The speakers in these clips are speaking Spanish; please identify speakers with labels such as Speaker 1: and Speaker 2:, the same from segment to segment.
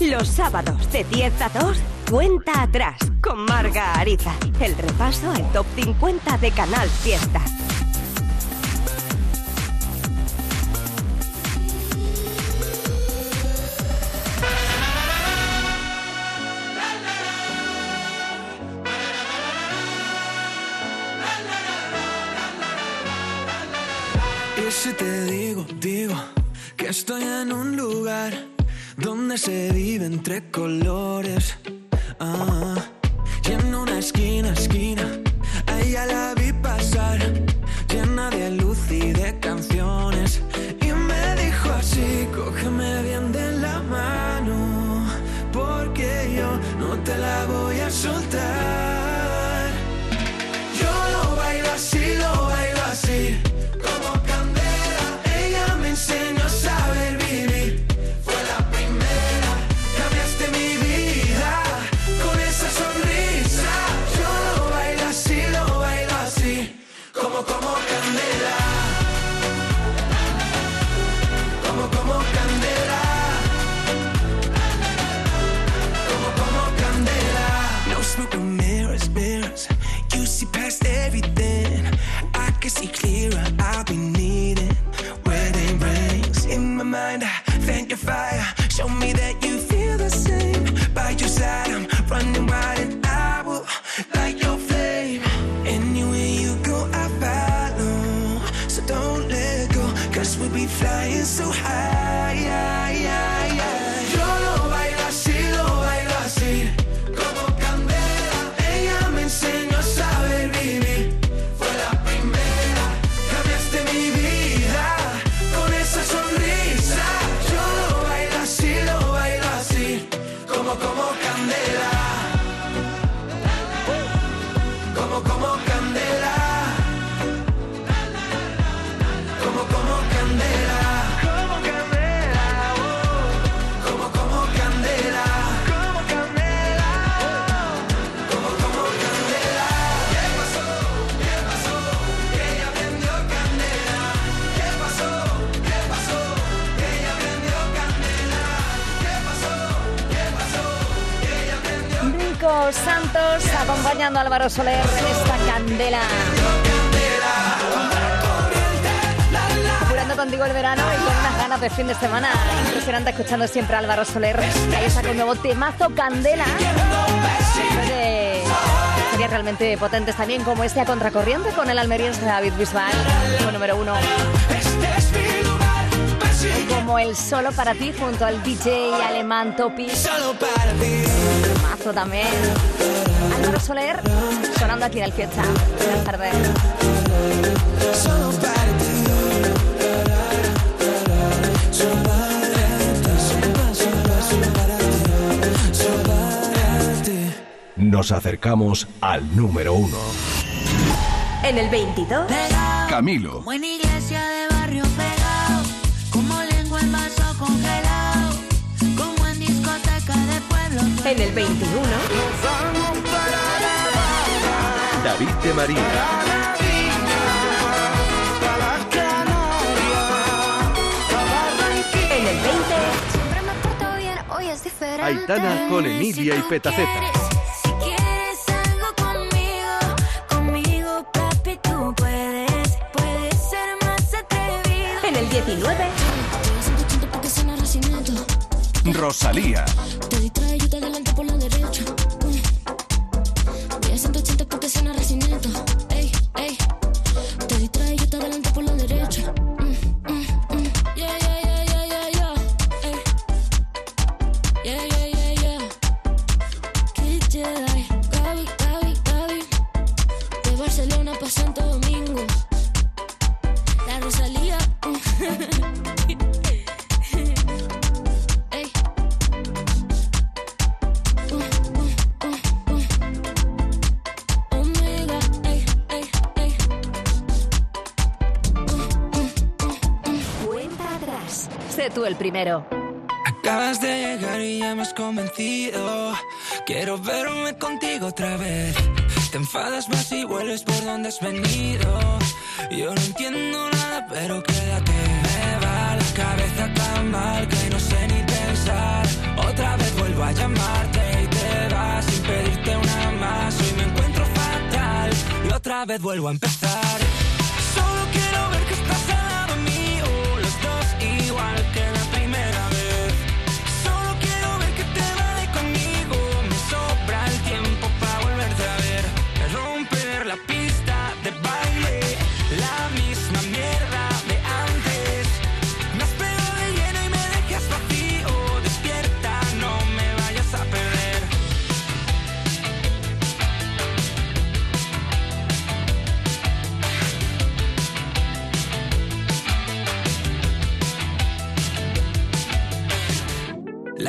Speaker 1: Los sábados de 10 a 2, cuenta atrás con Marga Ariza. El repaso al top 50 de Canal Fiesta.
Speaker 2: Álvaro Soler en esta candela. Apurando contigo el verano y con unas ganas de fin de semana. Impresionante escuchando siempre a Álvaro Soler. Ahí con un nuevo temazo candela. De realmente potentes también como este a contracorriente con el almeriense David Bisbal, como número uno. Como el solo para ti junto al DJ alemán Topi.
Speaker 3: Solo para ti.
Speaker 2: Mazo también. Álvaro Soler sonando aquí en el fiesta. Buenas tardes.
Speaker 4: Nos acercamos al número uno.
Speaker 1: En el 22,
Speaker 4: Camilo,
Speaker 5: Buena iglesia de barrio pegado, como lengua en vaso congelado, como en discoteca de pueblo.
Speaker 1: en el 21,
Speaker 5: es diferente.
Speaker 4: Aitana con Emilia y Petaceta.
Speaker 5: Si quieres algo conmigo, conmigo, papi, tú puedes, puedes ser más atrevido.
Speaker 1: en el 19,
Speaker 5: Te das 180 porque suena recinito.
Speaker 4: Rosalía,
Speaker 5: Te distrae, yo te adelanto por la
Speaker 3: Acabas de llegar y ya me has convencido. Quiero verme contigo otra vez. Te enfadas más y vuelves por donde has venido. Yo no entiendo nada, pero quédate. Me va la cabeza tan mal que no sé ni pensar. Otra vez llamarte y te vas sin pedirte una más. Hoy me encuentro fatal y otra vez vuelvo a empezar.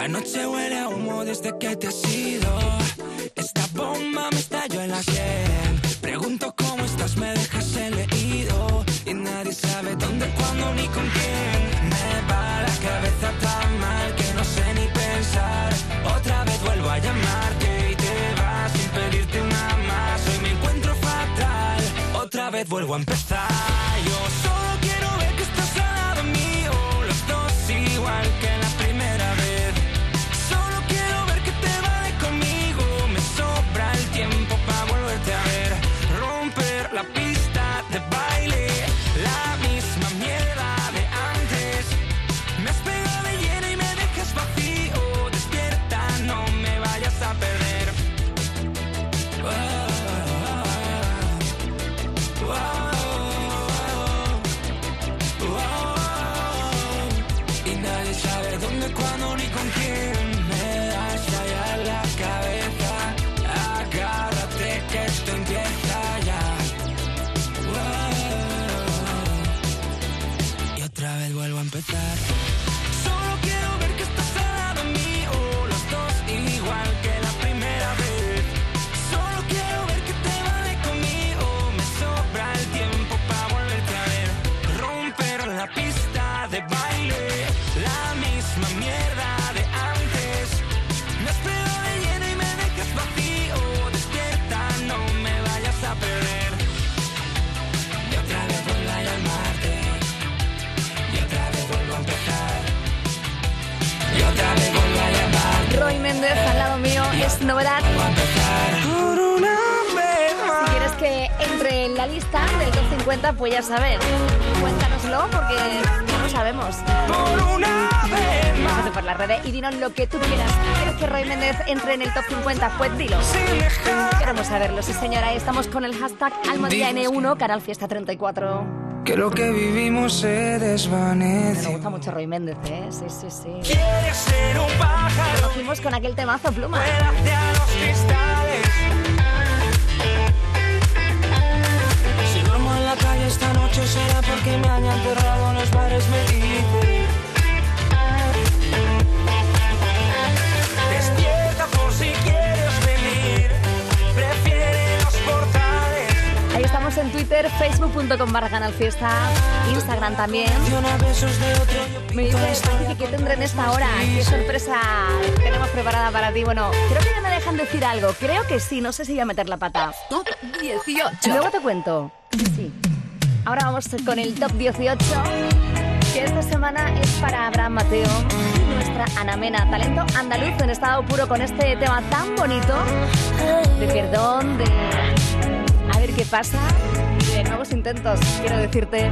Speaker 3: La noche huele a humo desde que te has ido. Esta bomba me estalló en la sien. Pregunto cómo estás, me dejas el leído. Y nadie sabe dónde, cuándo ni con quién. Me va la cabeza tan mal que no sé ni pensar. Otra vez vuelvo a llamarte y te vas sin pedirte una más. Hoy me encuentro fatal. Otra vez vuelvo a empezar.
Speaker 2: Roy Méndez al lado mío es novedad. Si quieres que entre en la lista del top 50, pues ya saber. Cuéntanoslo porque no lo sabemos.
Speaker 3: Por
Speaker 2: las redes y dinos lo que tú quieras. ¿Quieres que Roy Méndez entre en el top 50? Pues dilo. Queremos saberlo, sí señora. Estamos con el hashtag Almadía N1, Canal Fiesta 34.
Speaker 3: Que lo que vivimos se
Speaker 2: Me
Speaker 3: desvanece.
Speaker 2: gusta mucho Roy Méndez, ¿eh? Sí, sí, sí.
Speaker 3: Quieres ser un pájaro,
Speaker 2: Lo fuimos con aquel temazo pluma.
Speaker 3: hacia los cristales. Si duermo en la calle esta noche será porque me han enterrado en los bares, me dicen.
Speaker 2: Estamos en Twitter, facebook.com barra Canal Fiesta, Instagram también. Me
Speaker 3: pinto
Speaker 2: dice
Speaker 3: la historia
Speaker 2: Frankie, ¿qué tendré en esta hora? ¿Qué sorpresa tenemos preparada para ti? Bueno, creo que ya me dejan decir algo. Creo que sí, no sé si voy a meter la pata.
Speaker 6: Top 18.
Speaker 2: Luego te cuento. Sí. Ahora vamos con el top 18, que esta semana es para Abraham Mateo Ana Mena, talento andaluz en estado puro con este tema tan bonito de perdón, de a ver qué pasa de nuevos intentos, quiero decirte.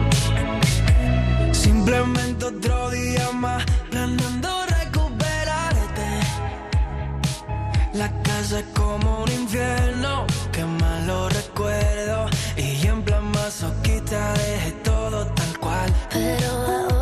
Speaker 3: Simplemente otro día más planeando recuperarte. La casa es como un infierno, que mal lo recuerdo. Y en plan masoquista dejé todo tal cual.
Speaker 5: Pero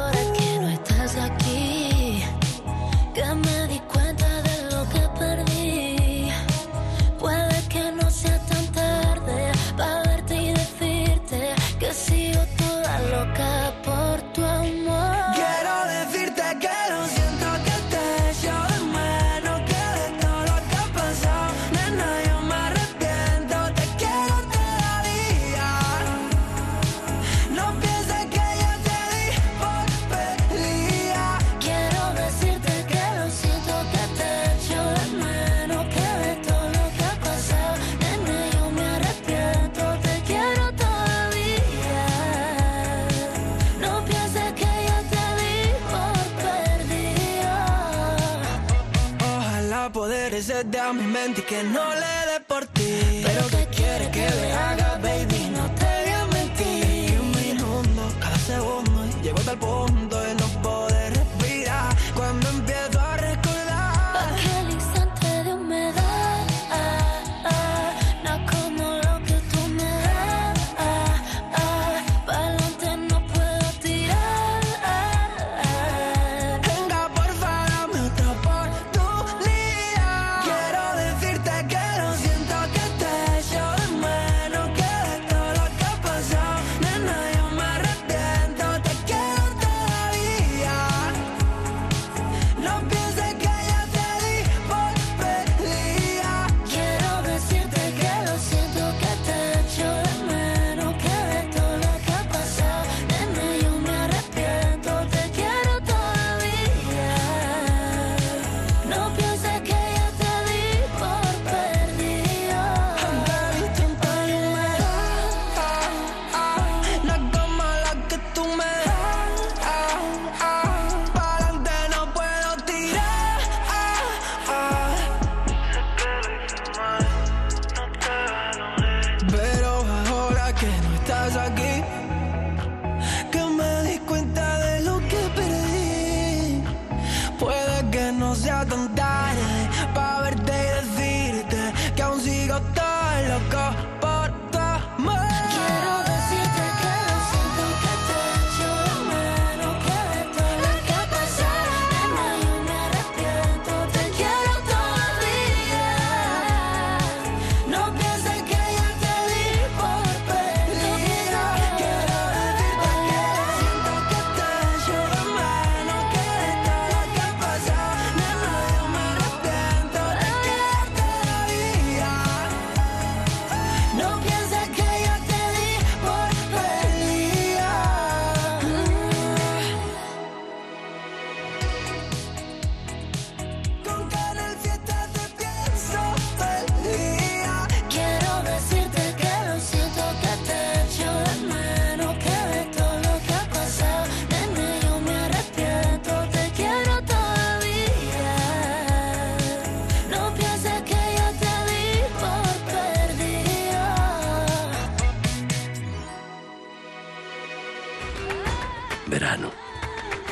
Speaker 5: desde a mi mente y que no le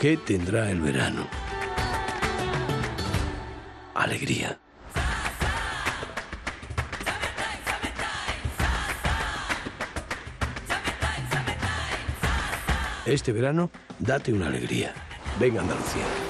Speaker 5: ¿Qué
Speaker 7: tendrá el verano? Alegría. Este verano, date una alegría. Venga Andalucía.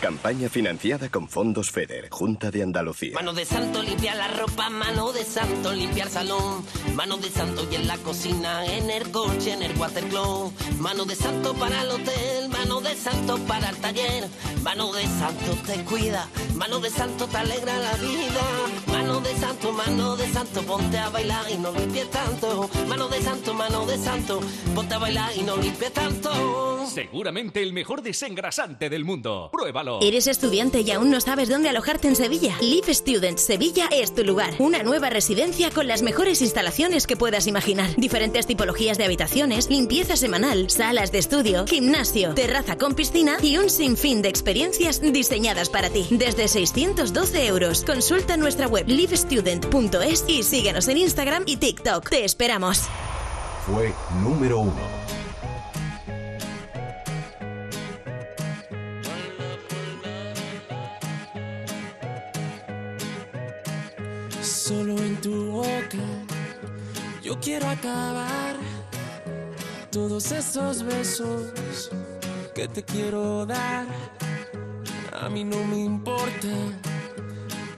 Speaker 8: Campaña financiada con fondos FEDER, Junta de Andalucía.
Speaker 9: Mano de santo limpia la ropa, mano de santo limpia el salón, mano de santo y en la cocina, en el coche, en el watercloak, mano de santo para el hotel, mano de santo para el taller, mano de santo te cuida, mano de santo te alegra la vida, mano de santo, mano de santo, ponte a bailar y no limpies tanto, mano de santo, mano de santo, ponte a bailar y no limpies tanto.
Speaker 10: Seguramente el mejor desengrasante del mundo. Pruébalo.
Speaker 11: ¿Eres estudiante y aún no sabes dónde alojarte en Sevilla? Live Students Sevilla es tu lugar. Una nueva residencia con las mejores instalaciones que puedas imaginar. Diferentes tipologías de habitaciones, limpieza semanal, salas de estudio, gimnasio, terraza con piscina y un sinfín de experiencias diseñadas para ti. Desde 612 euros. Consulta nuestra web livestudent.es y síguenos en Instagram y TikTok. Te esperamos.
Speaker 4: Fue número uno.
Speaker 5: Solo en tu boca yo quiero acabar todos esos besos que te quiero dar. A mí no me importa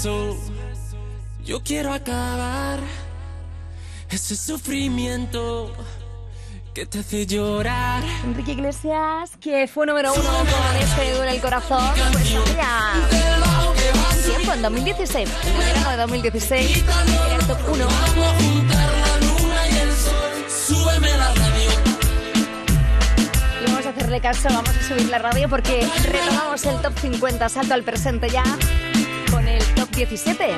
Speaker 12: Beso yo quiero acabar ese sufrimiento que te hace llorar.
Speaker 2: Enrique Iglesias, que fue número uno con este duele el corazón, pues hacía tiempo, en 2016, en el verano de 2016, era el top 1.
Speaker 12: Súbeme la radio.
Speaker 2: Y vamos a hacerle caso, vamos a subir la radio porque retomamos el top 50, salto al presente ya, 17.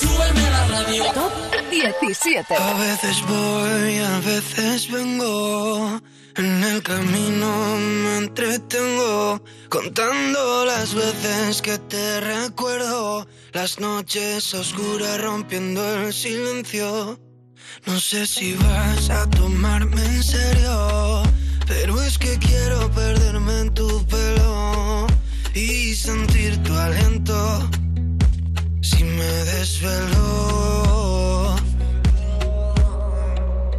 Speaker 12: Súbeme la radio.
Speaker 2: Top 17.
Speaker 7: A veces voy, a veces vengo. En el camino me entretengo contando las veces que te recuerdo. Las noches oscuras rompiendo el silencio. No sé si vas a tomarme en serio, pero es que quiero perderme en tu pelo y sentir tu aliento. Si me desvelo,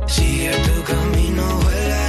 Speaker 7: sigue tu camino, vuela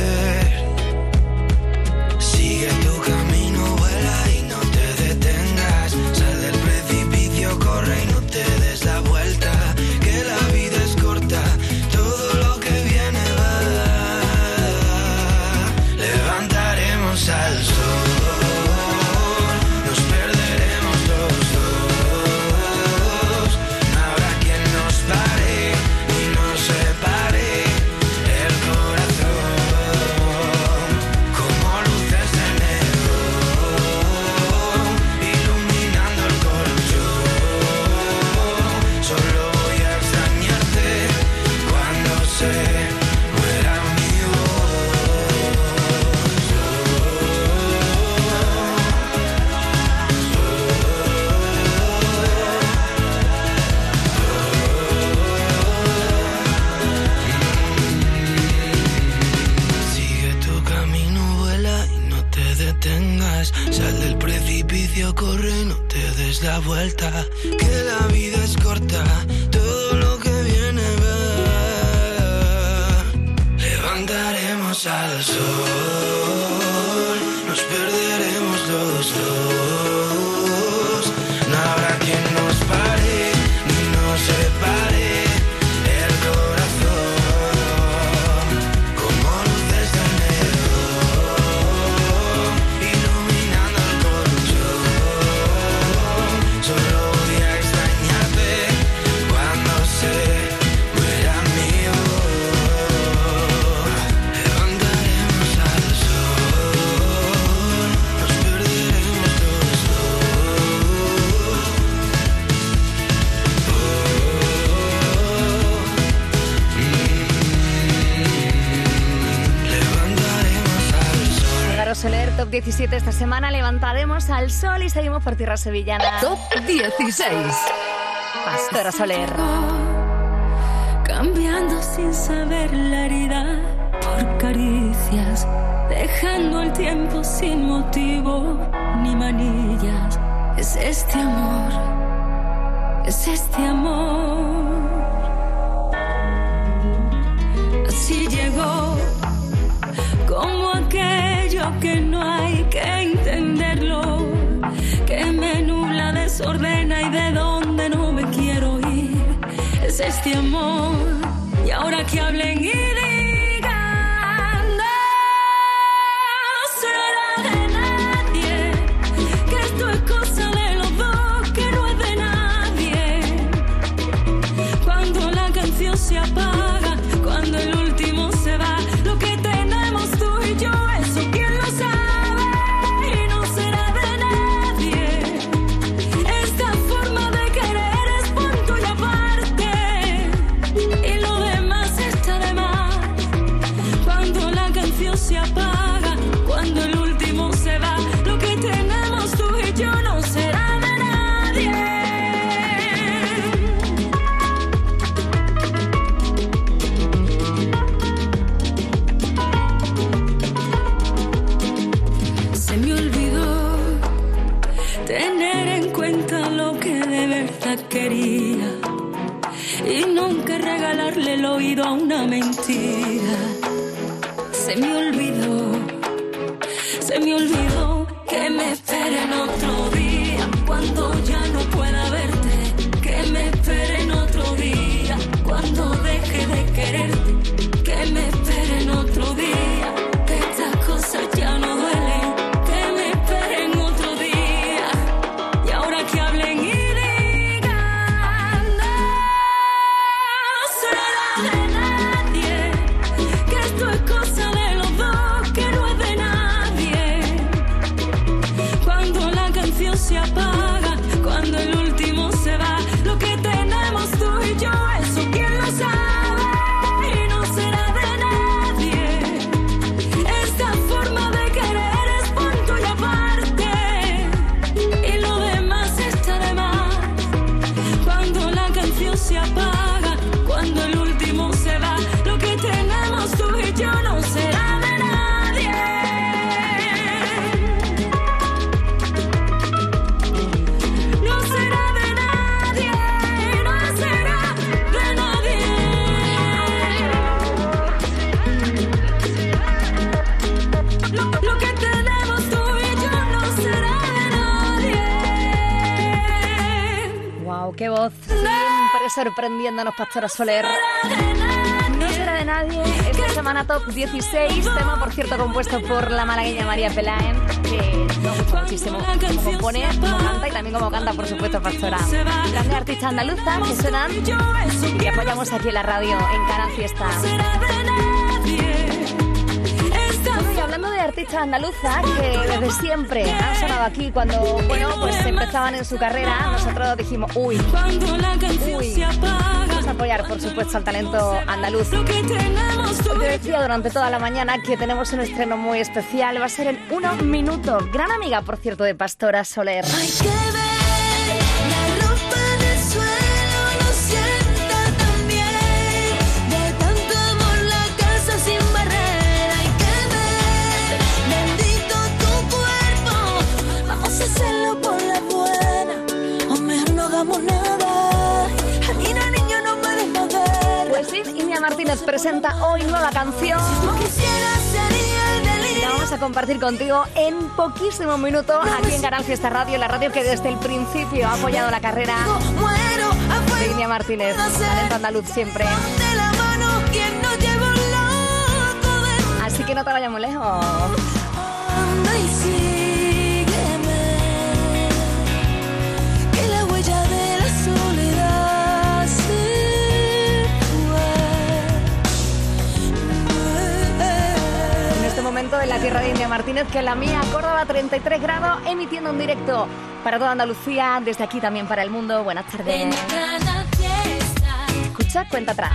Speaker 7: la vuelta, que la vida es cantaremos al sol y
Speaker 2: seguimos por tierra sevillana.
Speaker 13: Top 16.
Speaker 2: Pastora Soler.
Speaker 14: Cambiando sin saber la herida por caricias, dejando el tiempo sin motivo ni manillas. Es este amor, es este amor este amor y ahora que hablen
Speaker 2: voz, siempre sorprendiéndonos Pastora Soler. No será de nadie esta semana top 16, tema por cierto compuesto por la malagueña María Pelaen, que nos gusta muchísimo como compone, como canta y también como canta por supuesto Pastora. Las de artistas andaluzas que suenan y apoyamos aquí en la radio en Canal Fiesta artistas andaluzas que desde siempre han sonado aquí cuando, bueno, pues empezaban en su carrera. Nosotros dijimos, uy, uy, vamos a apoyar, por supuesto, al talento andaluz. Te decía durante toda la mañana que tenemos un estreno muy especial. Va a ser en unos minutos. Gran amiga, por cierto, de Pastora Soler. Martínez presenta hoy nueva canción. La vamos a compartir contigo en poquísimo minuto aquí en Canal Fiesta Radio, la radio que desde el principio ha apoyado la carrera de Iña Martínez, talento andaluz siempre. Así que no te vayas muy lejos.
Speaker 14: momento de la
Speaker 2: tierra de India Martínez que la mía, Córdoba 33 grados, emitiendo un directo para toda Andalucía, desde aquí también para el mundo. Buenas tardes. Escucha, cuenta atrás.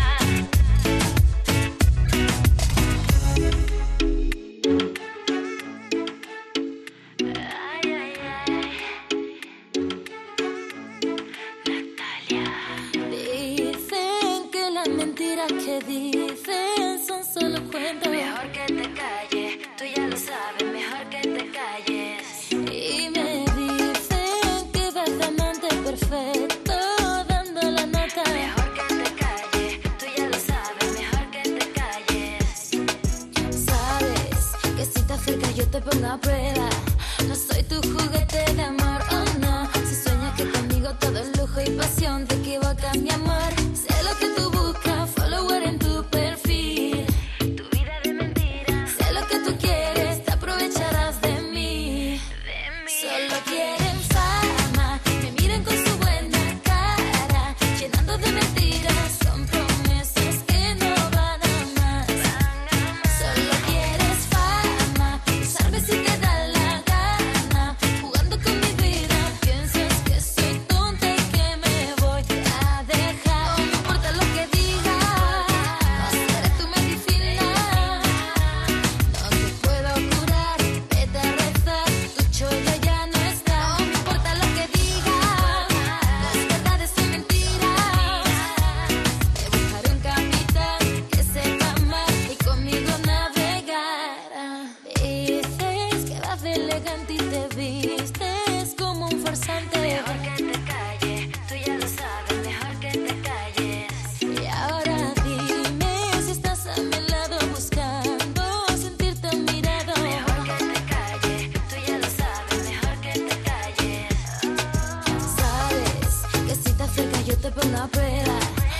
Speaker 14: primavera.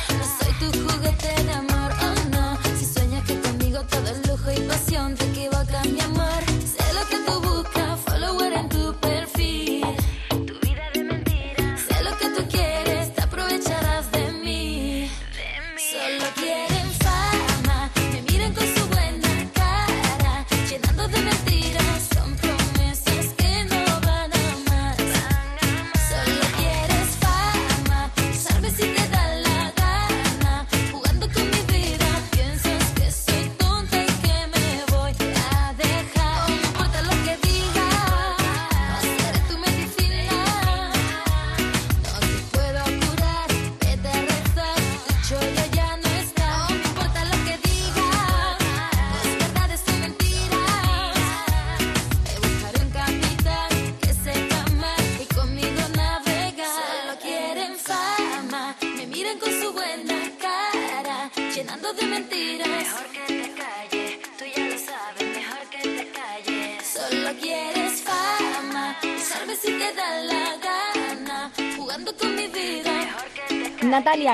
Speaker 14: Yo soy tu juguete.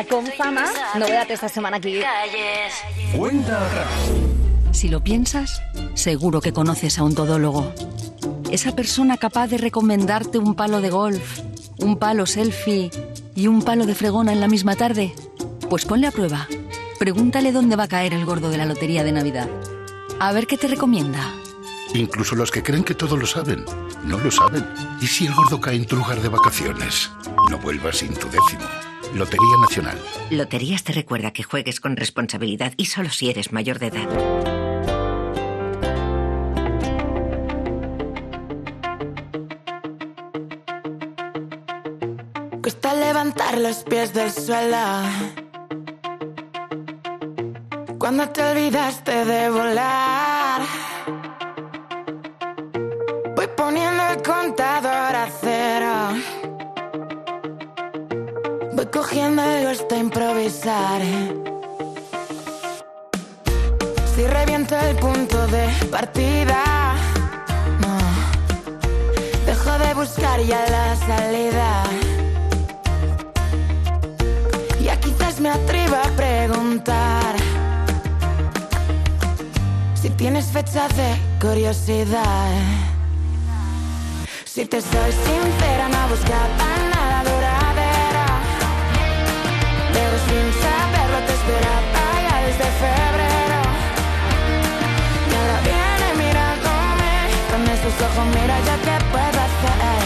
Speaker 14: Con fama.
Speaker 2: Novedad esta semana aquí.
Speaker 4: Cuenta
Speaker 13: Si lo piensas, seguro que conoces a un todólogo. Esa persona capaz de recomendarte un palo de golf, un palo selfie y un palo de fregona en la misma tarde. Pues ponle a prueba. Pregúntale dónde va a caer el gordo de la lotería de Navidad. A ver qué te recomienda.
Speaker 15: Incluso los que creen que todo lo saben, no lo saben. ¿Y si el gordo cae en tu lugar de vacaciones? No vuelvas sin tu décimo. Lotería Nacional.
Speaker 16: Loterías te recuerda que juegues con responsabilidad y solo si eres mayor de edad.
Speaker 17: Cuesta levantar los pies del suelo. Cuando te olvidaste de volar. cogiendo el gusto a improvisar. Si reviento el punto de partida, no. Dejo de buscar ya la salida. Ya quizás me atrevo a preguntar si tienes fecha de curiosidad. Si te soy sincera, no buscaba sin saberlo te esperaba ya desde febrero. Y ahora viene mirándome con esos ojos, mira ya qué puedo hacer.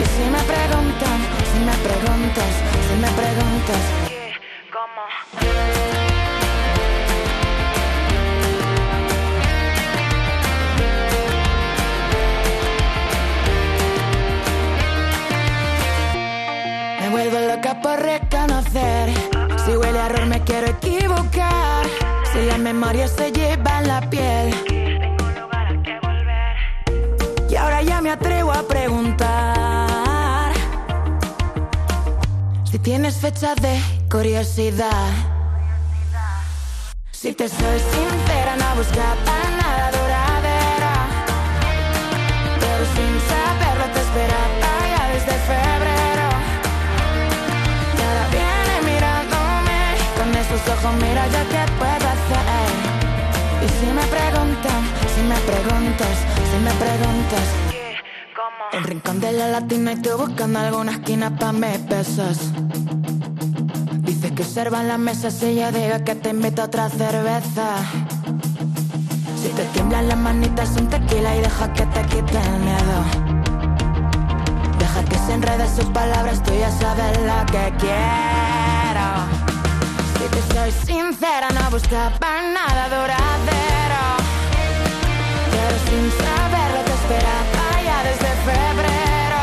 Speaker 17: Y si me preguntan, si me preguntas, si me preguntas, me quiero equivocar. Si la memoria se lleva en la piel. Y ahora ya me atrevo a preguntar. Si tienes fecha de curiosidad. Si te soy sincera, no buscaba nada duradera. Pero sin saberlo te esperaba ya desde febrero. Ya qué puedo hacer. Y si me preguntan, si me preguntas, si me preguntas, El rincón de la latina y tú buscando alguna esquina pa' mis besos. Dices que observan la mesa si yo digo que te invito a otra cerveza. Si te tiemblan las manitas un tequila y deja que te quite el miedo. Deja que se enrede sus palabras, tú ya sabes lo que quiero. Te soy sincera, no buscaba nada duradero. Pero sin saberlo te esperaba ya desde febrero.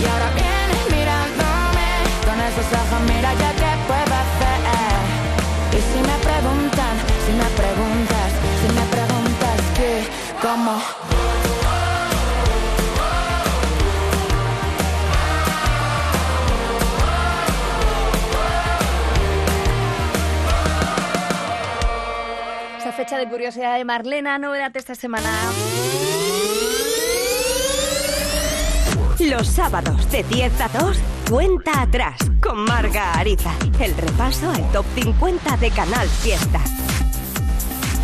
Speaker 17: Y ahora vienes mirándome con esos ojos, mira ya qué puedo hacer. Y si me preguntan, si me preguntas, si me preguntas qué, cómo.
Speaker 2: De curiosidad de Marlena, novedad esta semana.
Speaker 1: Los sábados de 10 a 2, cuenta atrás con Marga Ariza. El repaso al top 50 de Canal Fiesta.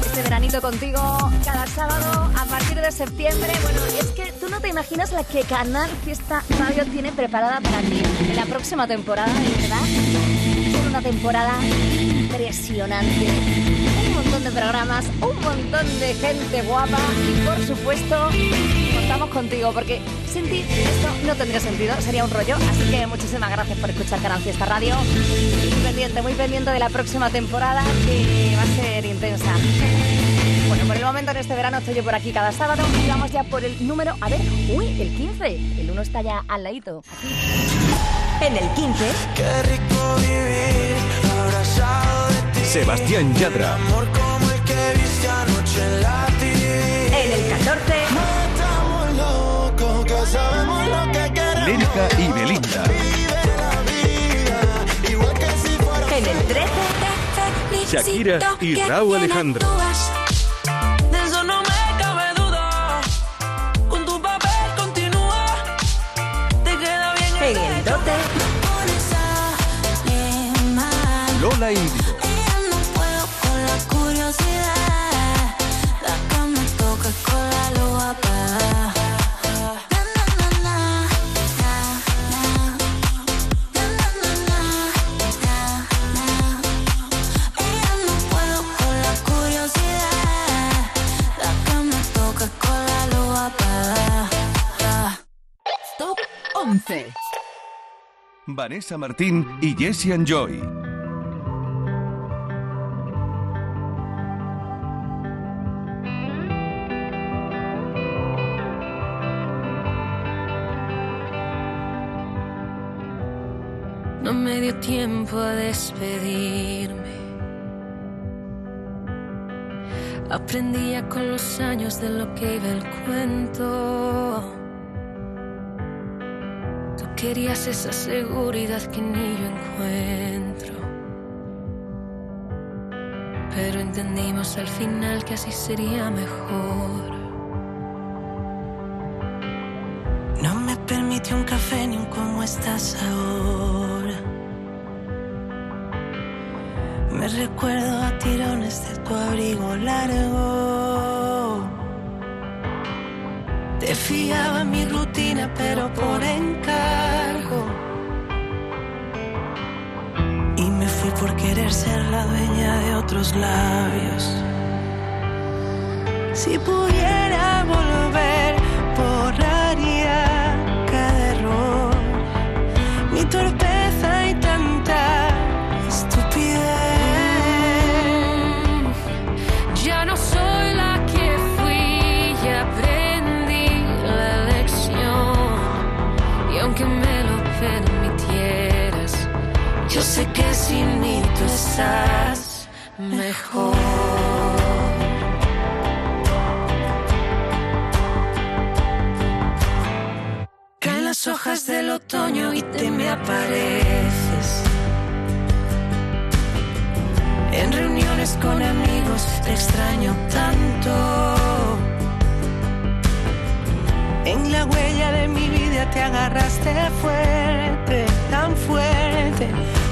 Speaker 2: Este veranito contigo cada sábado a partir de septiembre. Bueno, es que tú no te imaginas la que Canal Fiesta Radio tiene preparada para ti en la próxima temporada, verdad. Una temporada impresionante. Montón de programas, un montón de gente guapa y por supuesto contamos contigo porque sin ti esto no tendría sentido, sería un rollo. Así que muchísimas gracias por escuchar Canal Fiesta Radio. Muy pendiente, muy pendiente de la próxima temporada que va a ser intensa. Bueno, por el momento en este verano estoy yo por aquí cada sábado y vamos ya por el número, a ver, uy, el 15. El 1 está ya al ladito. Aquí.
Speaker 1: En el 15,
Speaker 5: Qué rico vivir abrazado de ti.
Speaker 10: Sebastián Yadra.
Speaker 5: En
Speaker 1: el 14.
Speaker 10: Y Belinda.
Speaker 1: En el 13.
Speaker 10: Shakira y Raúl Alejandro.
Speaker 1: En el 12.
Speaker 10: Lola
Speaker 13: y
Speaker 10: Vanessa Martín y Jesse Joy.
Speaker 14: No me dio tiempo a despedirme. Aprendía con los años de lo que iba el cuento. Querías esa seguridad que ni yo encuentro.
Speaker 18: pero entendimos al final que así sería mejor.
Speaker 5: No me permitió un café ni un cómo estás ahora. Me recuerdo a tirones de tu abrigo largo. Te fiaba mi rutina, pero por encargo. Y me fui por querer ser la dueña de otros labios. Si pudiera volver, borraría sé que sin mí tú estás mejor. Caen las hojas del otoño y te me apareces. En reuniones con amigos te extraño tanto. En la huella de mi vida te agarraste fuerte, tan fuerte.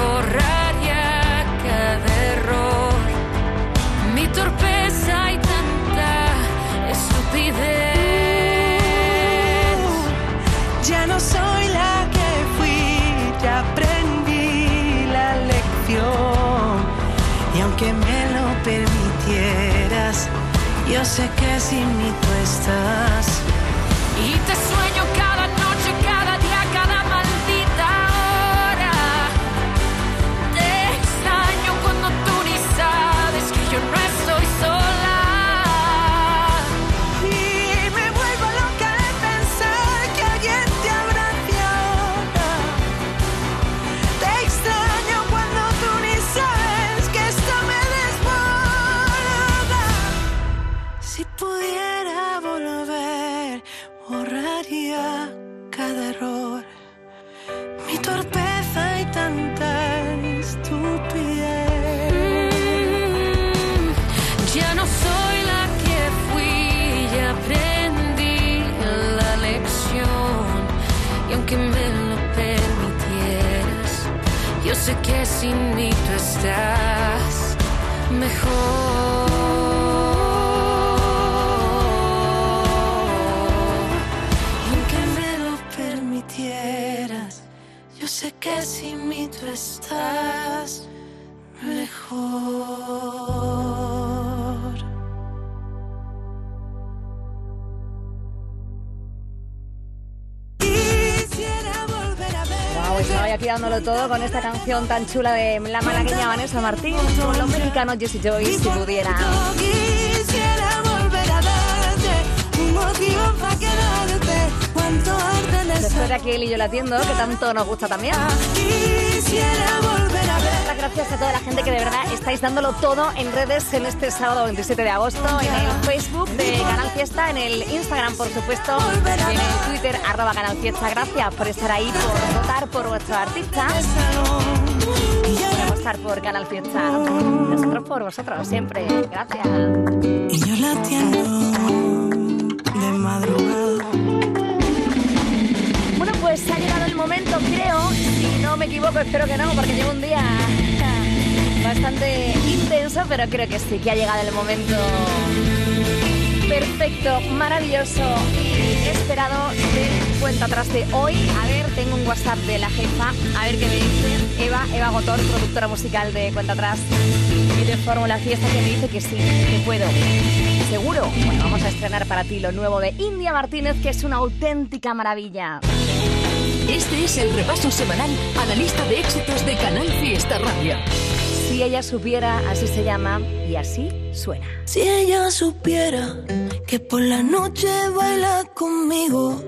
Speaker 18: borraría cada error. Mi torpeza y tanta estupidez.
Speaker 5: Ya no soy la que fui, ya aprendí la lección. Y aunque me lo permitieras, yo sé que sin mí tú estás.
Speaker 18: Sin mí tú estás mejor.
Speaker 5: Y aunque me lo permitieras, yo sé que sin mí tú estás mejor.
Speaker 2: Dándolo todo con esta canción tan chula de la malagueña Vanessa Martín con los mexicanos Jesse Joy si pudiera. Después de aquí él y yo la atiendo, que tanto nos gusta también.
Speaker 5: Quisiera
Speaker 2: gracias a toda la gente que de verdad estáis dándolo todo en redes en este sábado 27 de agosto, en el Facebook de Canal Fiesta, en el Instagram, por supuesto, en el Twitter, arroba Canal Fiesta. Gracias por estar ahí, por votar por vuestros artistas, por apostar por Canal Fiesta. Nosotros por vosotros, siempre. Gracias.
Speaker 5: Y yo la atiendo de madrugada.
Speaker 2: Bueno, pues ha llegado el momento, creo, si no me equivoco, espero que no, porque llevo un día bastante intenso, pero creo que sí, que ha llegado el momento perfecto, maravilloso y esperado de cuenta atrás de hoy. A ver, tengo un WhatsApp de la jefa, a ver qué me dice Eva, Eva Gotor, productora musical de Cuenta Atrás y de Fórmula Fiesta, que me dice que sí, que puedo. ¿Seguro? Bueno, vamos a estrenar para ti lo nuevo de India Martínez, que es una auténtica maravilla.
Speaker 6: Este es el repaso semanal a la lista de éxitos de Canal Fiesta Radio.
Speaker 2: Si ella supiera, así se llama y así suena.
Speaker 5: Si ella supiera que por la noche baila conmigo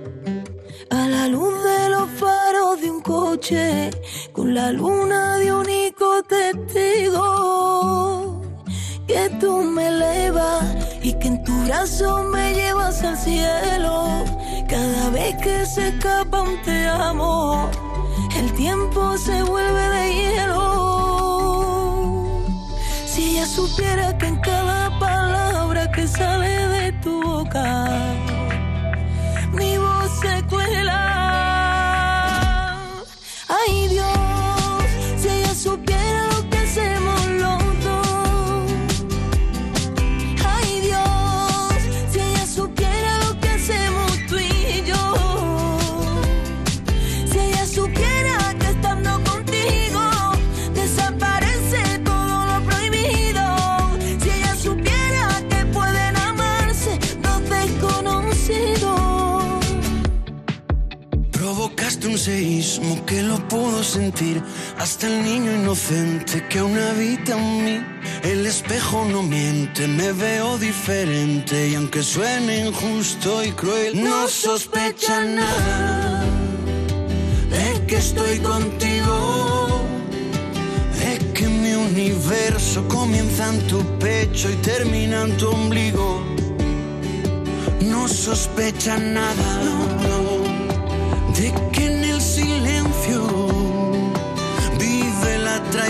Speaker 5: a la luz de los faros de un coche con la luna de único testigo que tú me elevas y que en tu brazo me llevas al cielo cada vez que se escapa un te amo el tiempo se vuelve de hielo supiera que en cada palabra que sale de tu boca, mi voz se cuela. Que lo
Speaker 7: pudo sentir hasta el niño inocente que aún habita en mí. El espejo no miente, me veo diferente y aunque suene injusto y cruel, no sospecha nada de que estoy contigo, de que mi universo comienza en tu pecho y termina en tu ombligo. No sospecha nada de que en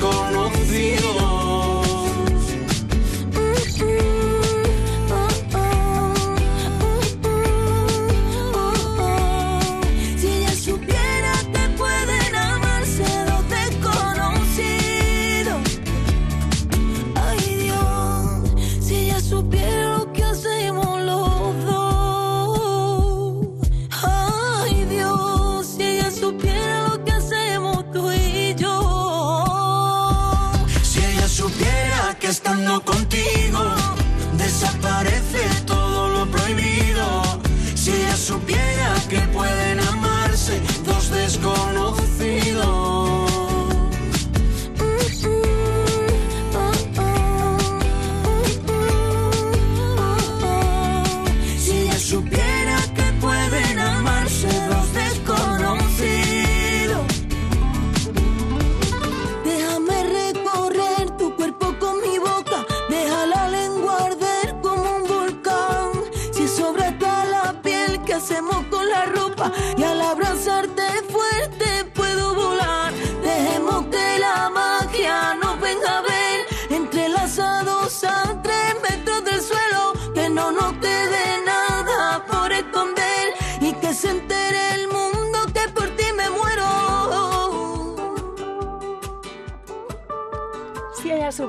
Speaker 7: dos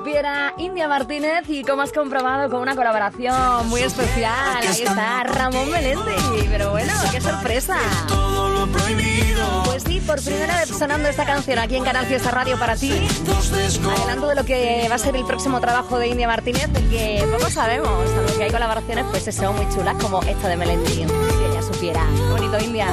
Speaker 5: supiera,
Speaker 2: India Martínez y como has comprobado con una colaboración muy especial. Ahí está Ramón Melendi. Pero bueno, qué sorpresa. Pues sí, por primera vez sonando esta canción aquí en Canal Fiesta Radio para ti. Adelanto de lo que va a ser el próximo trabajo de India Martínez, de que poco sabemos, salvo que hay colaboraciones pues eso muy chulas como esta de Melendi. Si ella supiera. Bonito, India.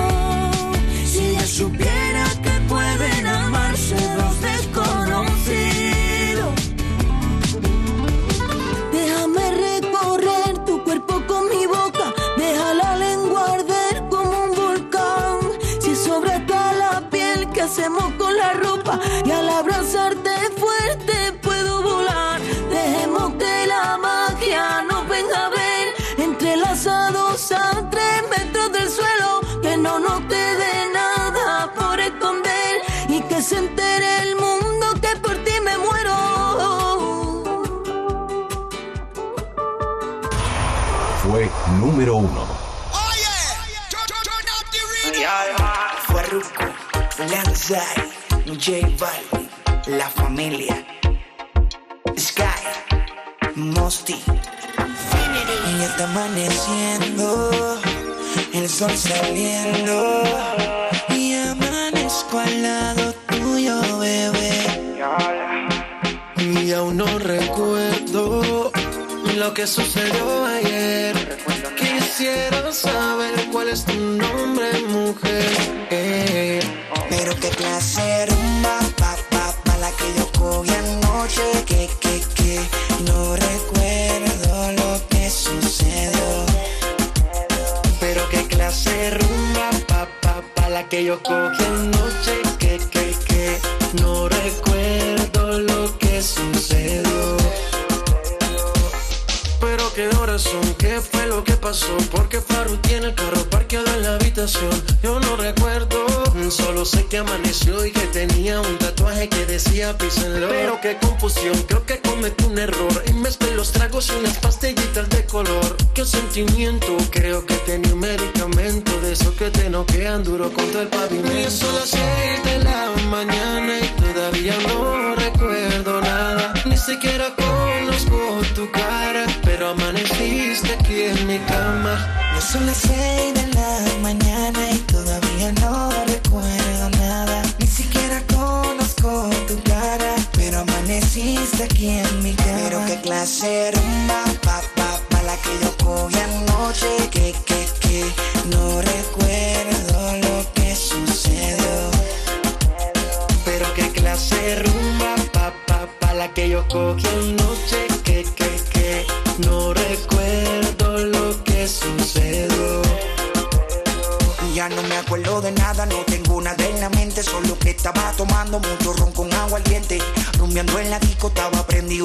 Speaker 19: Lanzai, J Balvin, La Familia, Sky, Mosty, Y está amaneciendo, el sol saliendo. Y amanezco al lado tuyo, bebé.
Speaker 12: Y aún no recuerdo lo que sucedió ayer. Quisiera saber cuál es tu nombre, mujer.
Speaker 19: De rumba, pa, pa, pa, la que yo cogí anoche, que, que, que, no recuerdo lo que sucedió.
Speaker 12: Pero qué clase rumba, pa, pa, pa, la que yo cogí anoche. Que, que, que, no recuerdo lo que sucedió. Pero qué horas son, qué fue lo que pasó. Porque Faru tiene el carro parqueado en la habitación. Yo no recuerdo, solo sé que amaneció y que tenía un tatuaje que decía Love. Pero qué confusión, creo que cometí un error. Y mezclé los tragos y unas pastillitas de color. Qué sentimiento, creo que tenía un medicamento de eso que te noquean duro contra el pavimento. Y son las seis de la mañana y todavía no recuerdo nada. Ni siquiera conozco tu cara, pero amaneciste aquí en mi cama.
Speaker 19: Ya son las seis de la mañana y De rumba, pa, pa, pa, la que yo cogí anoche, que, que, que, no recuerdo lo que sucedió.
Speaker 12: Pero qué clase de rumba, pa, pa, pa, la que yo cogí anoche, que, que, que, no recuerdo lo que sucedió.
Speaker 19: Ya no me acuerdo de nada, no tengo nada en la mente, solo que estaba tomando mucho ron con agua al diente. Rumbeando en la disco,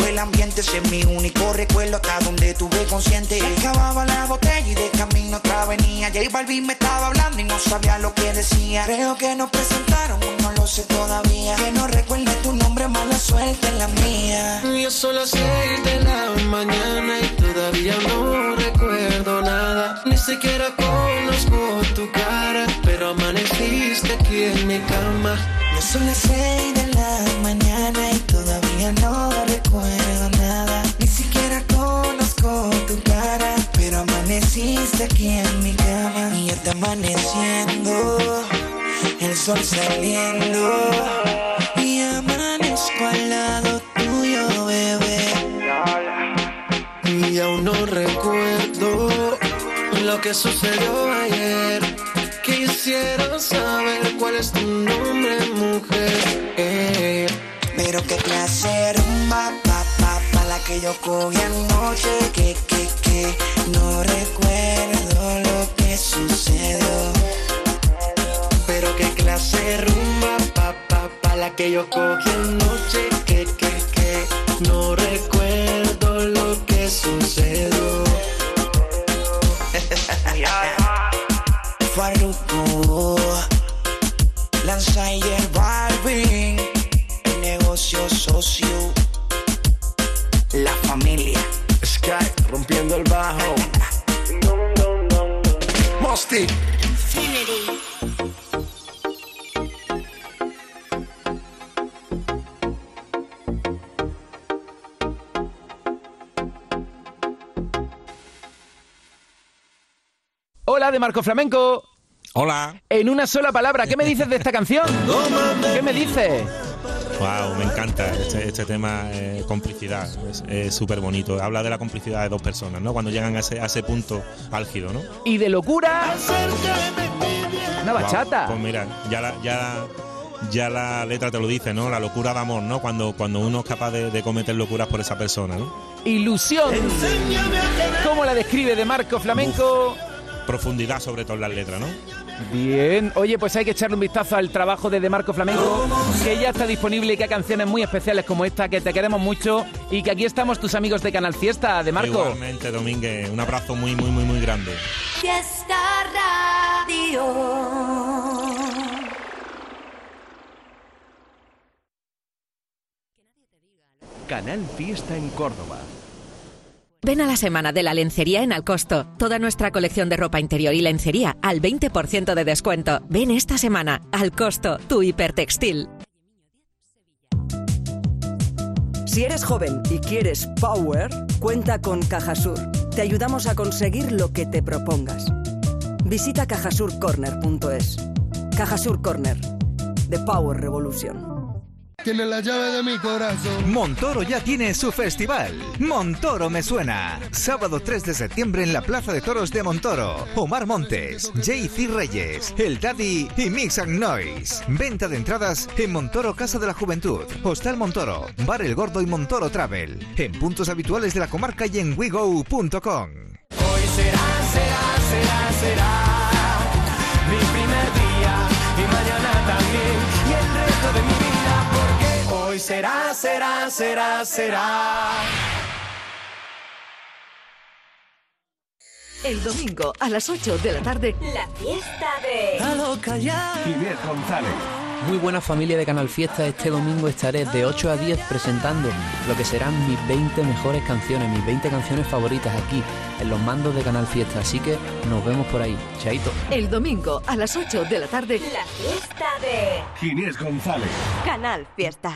Speaker 19: el ambiente, ese es mi único recuerdo hasta donde tuve consciente. Acababa la botella y de camino otra venía. J Balvin me estaba hablando y no sabía lo que decía. Creo que nos presentaron, no lo sé todavía. Que no recuerde tu nombre, mala suerte en la mía.
Speaker 12: Son las seis de la mañana y todavía no recuerdo nada. Ni siquiera conozco tu cara, pero amaneciste aquí en mi cama.
Speaker 19: Ya son las seis de la mañana y todavía no recuerdo nada. Ni siquiera conozco tu cara, pero amaneciste aquí en mi cama. Y ya está amaneciendo, el sol saliendo. Y amanezco al lado tuyo, bebé.
Speaker 12: Y aún no recuerdo lo que sucedió ayer. Quisiera saber cuál es tu nombre, mujer. Eh,
Speaker 19: Pero qué clase rumba, pa, pa, pa, la que yo cogí anoche, que, que, que, no recuerdo lo que sucedió.
Speaker 12: Pero qué clase rumba, pa, pa, pa, la que yo cogí anoche, que, que, que, no recuerdo lo que sucedió.
Speaker 19: Farruko, Lanzayer Balvin,
Speaker 20: Marco Flamenco.
Speaker 21: Hola.
Speaker 20: En una sola palabra, ¿qué me dices de esta canción? ¿Qué me dices?
Speaker 21: Wow, me encanta este, este tema, eh, complicidad, es súper bonito. Habla de la complicidad de dos personas, ¿no? Cuando llegan a ese, a ese punto álgido, ¿no?
Speaker 20: Y de locura. Una bachata.
Speaker 21: Wow, pues mira, ya la, ya, ya la letra te lo dice, ¿no? La locura de amor, ¿no? Cuando, cuando uno es capaz de, de cometer locuras por esa persona, ¿no?
Speaker 20: Ilusión. ¿Cómo la describe de Marco Flamenco?
Speaker 21: Profundidad sobre todo en las letras, ¿no?
Speaker 20: Bien, oye, pues hay que echarle un vistazo al trabajo de De Marco Flamenco, que ya está disponible y que hay canciones muy especiales como esta, que te queremos mucho y que aquí estamos tus amigos de Canal Fiesta, De Marco.
Speaker 21: Igualmente, Domínguez, un abrazo muy, muy, muy, muy grande.
Speaker 17: Fiesta Radio.
Speaker 10: Canal Fiesta en Córdoba.
Speaker 11: Ven a la semana de la lencería en Alcosto. Toda nuestra colección de ropa interior y lencería al 20% de descuento. Ven esta semana. Alcosto, tu hipertextil.
Speaker 22: Si eres joven y quieres power, cuenta con Cajasur. Te ayudamos a conseguir lo que te propongas. Visita cajasurcorner.es. Cajasur Corner. The Power Revolution.
Speaker 23: Tiene la llave de mi corazón.
Speaker 24: Montoro ya tiene su festival. Montoro me suena. Sábado 3 de septiembre en la Plaza de Toros de Montoro. Omar Montes, JC Reyes, El Daddy y Mix and Noise. Venta de entradas en Montoro Casa de la Juventud, Hostal Montoro, Bar El Gordo y Montoro Travel. En puntos habituales de la comarca y en wego.com.
Speaker 13: Hoy será, será, será, será será, será, será, será.
Speaker 6: El domingo a las 8 de la tarde,
Speaker 18: La fiesta de...
Speaker 13: A lo
Speaker 10: González.
Speaker 20: Muy buena familia de Canal Fiesta, este domingo estaré de 8 a 10 presentando lo que serán mis 20 mejores canciones, mis 20 canciones favoritas aquí en los mandos de Canal Fiesta, así que nos vemos por ahí. Chaito.
Speaker 6: el domingo a las 8 de la tarde,
Speaker 18: La fiesta de...
Speaker 10: Inés González.
Speaker 18: Canal Fiesta.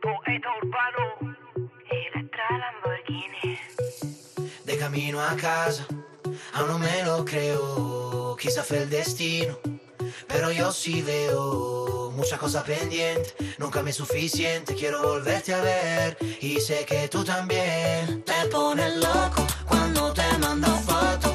Speaker 13: Poeta urbano. Electra Lamborghini. De camino a casa, aún no me lo creo. Quizá fue el destino, pero yo sí veo muchas cosas pendientes. Nunca me es suficiente, quiero volverte a ver. Y sé que tú también te pones loco cuando te mando fotos.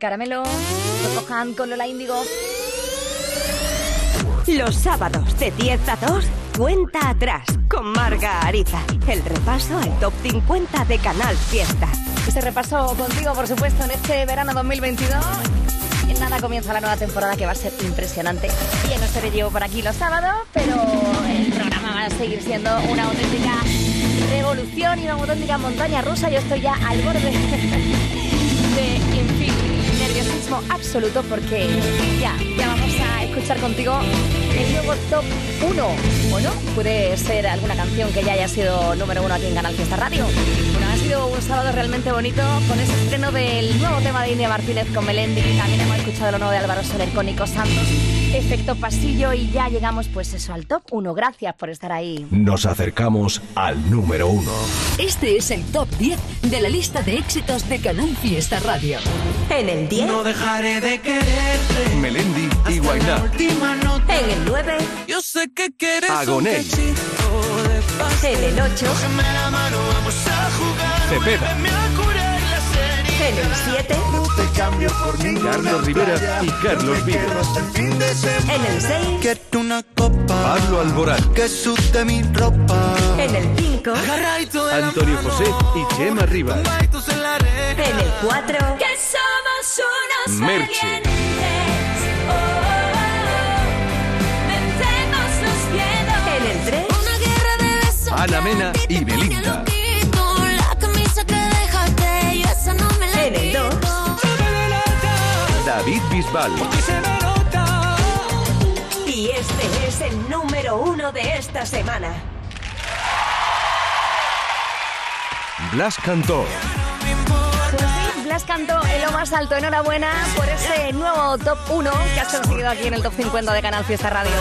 Speaker 25: Caramelo,
Speaker 13: lo
Speaker 2: cojan con Lola Índigo.
Speaker 18: Los sábados de 10 a 2, cuenta atrás con Marga Ariza. El repaso al top 50 de Canal Fiesta.
Speaker 2: Este repaso contigo, por supuesto, en este verano 2022. En nada comienza la nueva temporada que va a ser impresionante. Y no estaré yo por aquí los sábados, pero el programa va a seguir siendo una auténtica revolución y una auténtica montaña rusa. Yo estoy ya al borde nerviosismo absoluto porque ya, vamos a escuchar contigo el nuevo top 1. ¿O no? Puede ser alguna canción que ya haya sido número uno aquí en Canal Fiesta Radio. Bueno, un sábado realmente bonito con ese estreno del nuevo tema de India Martínez con Melendi. También hemos escuchado lo nuevo de Álvaro Soler con Nico Santos. Efecto pasillo y ya llegamos pues eso al top 1. Gracias por estar ahí.
Speaker 4: Nos acercamos al número uno.
Speaker 6: Este es el top 10 de la lista de éxitos de Canal Fiesta Radio.
Speaker 1: En el 10.
Speaker 7: No dejaré de quererte.
Speaker 4: Melendi y Guainá.
Speaker 1: En el 9.
Speaker 7: Yo sé que quieres
Speaker 4: Agoné.
Speaker 1: En el 8.
Speaker 7: Cógeme la mano, vamos a.
Speaker 4: Cepeda.
Speaker 1: En el 7.
Speaker 7: No te cambio por
Speaker 4: Carlos Rivera y Carlos Vives.
Speaker 1: En el 6.
Speaker 7: Quiero una copa
Speaker 4: Pablo Alborán.
Speaker 7: que sude mi ropa.
Speaker 1: En el 5.
Speaker 7: Agarradito de la
Speaker 4: Antonio. José y Chema Rivas.
Speaker 7: En
Speaker 1: el 4.
Speaker 18: Que somos unos
Speaker 4: Merche.
Speaker 18: Oh, oh, oh. Vencemos los miedos.
Speaker 1: En el 3.
Speaker 18: Una guerra de besos.
Speaker 4: Ana Mena y Belinda. David Bisbal.
Speaker 1: Y este es el número 1 de esta semana.
Speaker 4: Blas Cantó.
Speaker 2: Pues sí, Blas cantó en lo más alto. Enhorabuena por ese nuevo top 1 que has conseguido aquí en el top 50 de Canal Fiesta Radio.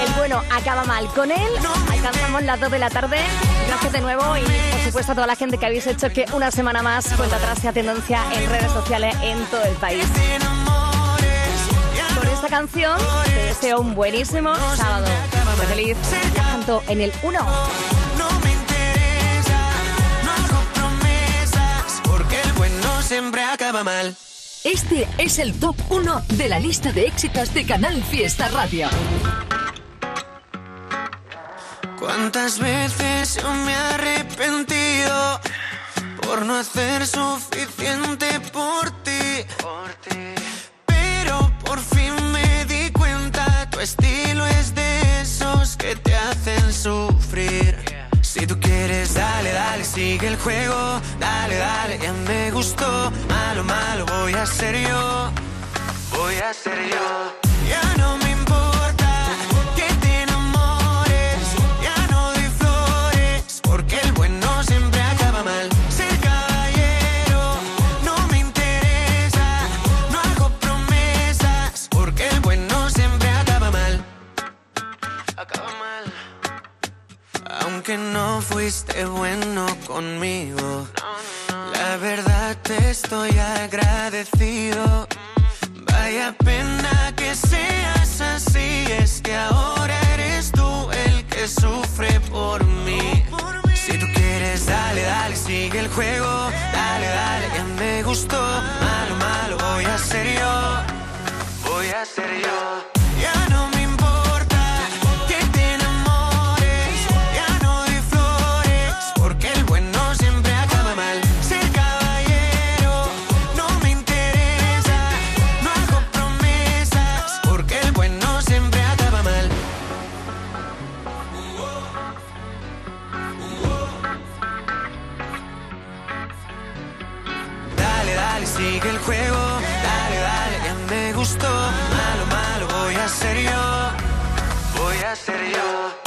Speaker 2: El bueno acaba mal. Con él alcanzamos las 2 de la tarde. Gracias de nuevo y por supuesto a toda la gente que habéis hecho que una semana más cuenta atrás sea tendencia en redes sociales en todo el país. Por esta canción te deseo un buenísimo sábado. Muy feliz. Cantó en el 1.
Speaker 7: No me interesa, no hago promesas, porque el bueno siempre acaba mal.
Speaker 6: Este es el top 1 de la lista de éxitos de Canal Fiesta Radio.
Speaker 7: ¿Cuántas veces yo me he arrepentido por no hacer suficiente por ti? Pero por fin me di cuenta, tu estilo es de esos que te hacen sufrir. Si tú quieres, dale, dale, sigue el juego, dale, dale, ya me gustó. Malo, malo, voy a ser yo, voy a ser yo. Ya no me fuiste bueno conmigo, la verdad te estoy agradecido. Vaya pena que seas así, es que ahora eres tú el que sufre por mí. Si tú quieres, dale, dale, sigue el juego, dale, dale, ya me gustó. Malo, malo, voy a ser yo, voy a gustó. Malo, malo, voy a ser yo, voy a ser yo.